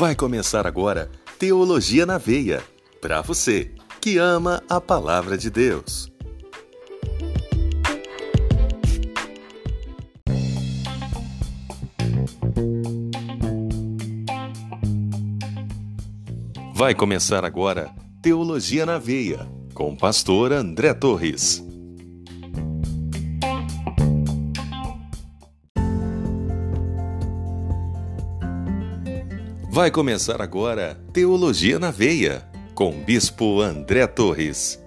Vai começar agora Teologia na Veia, para você que ama a palavra de Deus. Vai começar agora Teologia na Veia, com o pastor André Torres. Vai começar agora Teologia na Veia, com o Bispo André Torres.